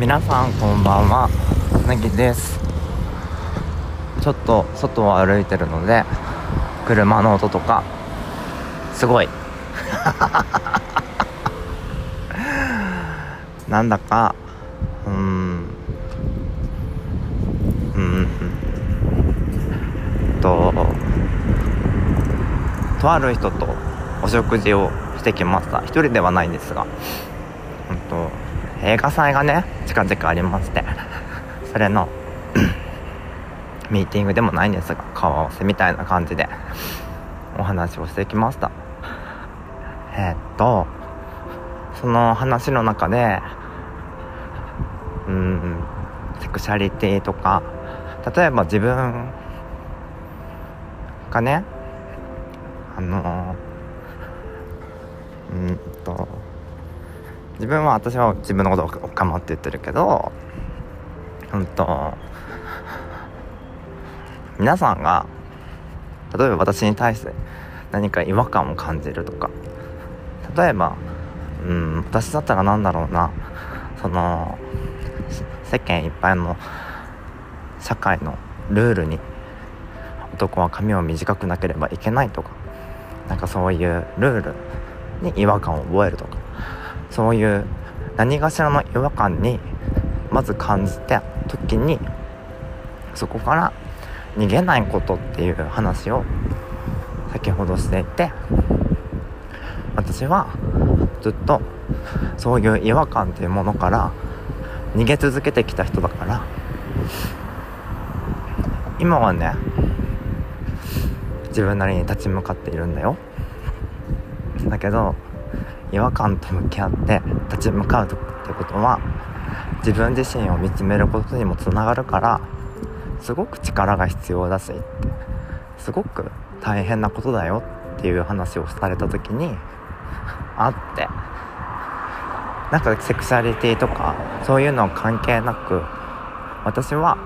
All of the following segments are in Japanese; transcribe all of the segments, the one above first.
皆さんこんばんは。なぎです。ちょっと外を歩いてるので車の音とかすごい。なんだかうんうんととある人とお食事をしてきました。一人ではないんですが。うんと映画祭がね近々ありまして。それのミーティングでもないんですが顔合わせみたいな感じでお話をしてきました。えー、っとその話の中でうんセクシャリティとか例えば自分がねあのうんと。自分は私は自分のことをおかまって言ってるけどうんと。皆さんが例えば私に対して何か違和感を感じるとか。例えばうん私だったら何だろうな。その世間一般の社会のルールに男は髪を短くなければいけないとか。なんかそういうルールに違和感を覚えるとかそういう何かしらの違和感にまず感じた時にそこから逃げないことっていう話を先ほどしていて私はずっとそういう違和感っていうものから逃げ続けてきた人だから今はね自分なりに立ち向かっているんだよ。だけど違和感と向き合って立ち向かうってことは自分自身を見つめることにもつながるからすごく力が必要だしってすごく大変なことだよっていう話をされた時にあってなんかセクシャリティとかそういうのは関係なく私は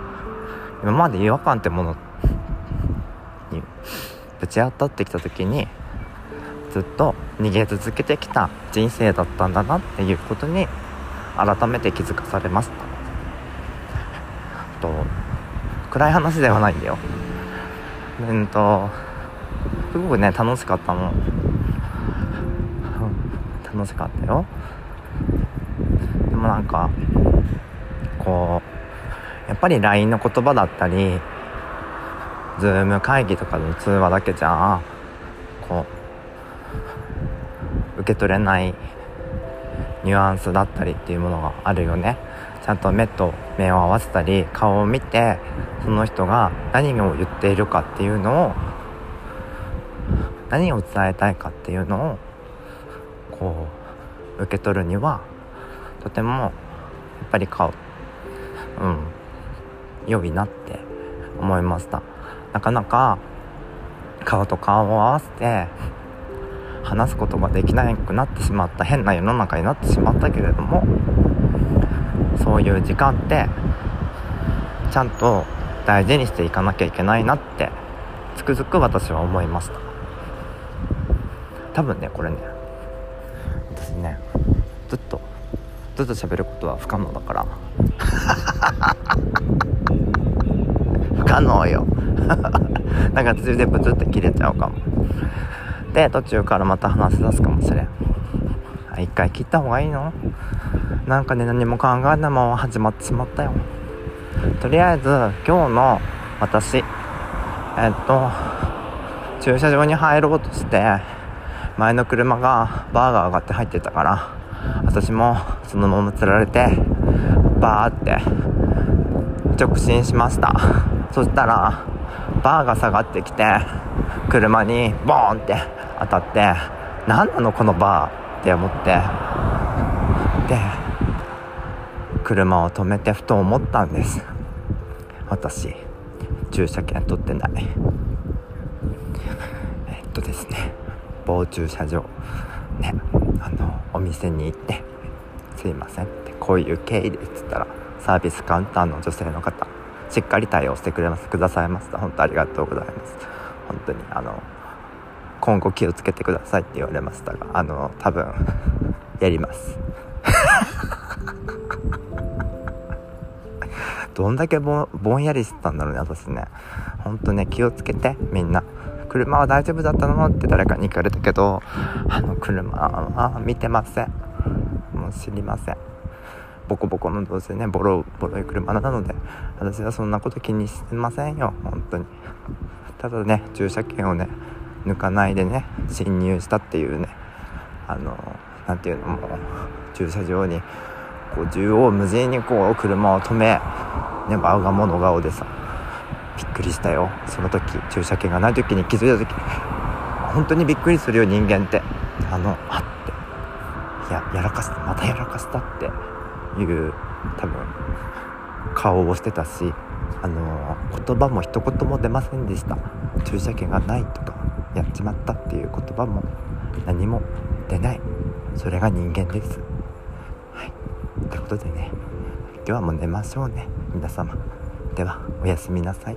今まで違和感ってものにぶち当たってきた時にずっと逃げ続けてきた人生だったんだなっていうことに改めて気づかされました。と暗い話ではないんだよ。うんとすごくね楽しかったもん。楽しかったよ。でもなんかこうやっぱり LINE の言葉だったり Zoom 会議とかの通話だけじゃこう受け取れないニュアンスだったりっていうものがあるよね。ちゃんと目と目を合わせたり顔を見てその人が何を言っているかっていうのを何を伝えたいかっていうのをこう受け取るにはとてもやっぱり顔うん良いなって思いました。なかなか顔と顔を合わせて話すことができなくなってしまった変な世の中になってしまったけれどもそういう時間ってちゃんと大事にしていかなきゃいけないなってつくづく私は思いました。多分ねこれね私ねずっとずっと喋ることは不可能だから。不可能よ。なんか途中でブツって切れちゃうかも。で途中からまた話し出すかもしれん。一回切った方がいいの？なんかね何も考えないまま始まってしまったよ。とりあえず今日の私えっと駐車場に入ろうとして前の車がバーが上がって入ってたから私もそのまま釣られてバーって直進しました。そしたらバーが下がってきて車にボーンって当たって何なのこのバーって思ってで車を止めてふと思ったんです。私駐車券取ってない。えっとですね某駐車場。ねあのお店に行って「すいません」ってこういう経緯でっつったらサービスカウンターの女性の方しっかり対応してくれますくださいました。本当ありがとうございます。本当にあの今後気をつけてくださいって言われましたがあの多分やります。どんだけぼんやりしてたんだろうね私ね。ほんとね気をつけてみんな。車は大丈夫だったのって誰かに聞かれたけどあの車は見てません。もう知りません。ボコボコのどうせねボロボロい車なので私はそんなこと気にしてませんよ本当に。ただね駐車券をね抜かないでね侵入したっていうねあの何ていうのも駐車場にこう縦横無尽にこう車を止めね我が物顔でさびっくりしたよ。その時駐車券がない時に気づいた時本当にびっくりするよ人間って。あのあって。いややらかしたまたやらかしたって。いう多分顔をしてたしあの言葉も一言も出ませんでした。駐車券がないとかやっちまったっていう言葉も何も出ない。それが人間です。はい。ということでね今日はもう寝ましょうね。皆様。ではおやすみなさい。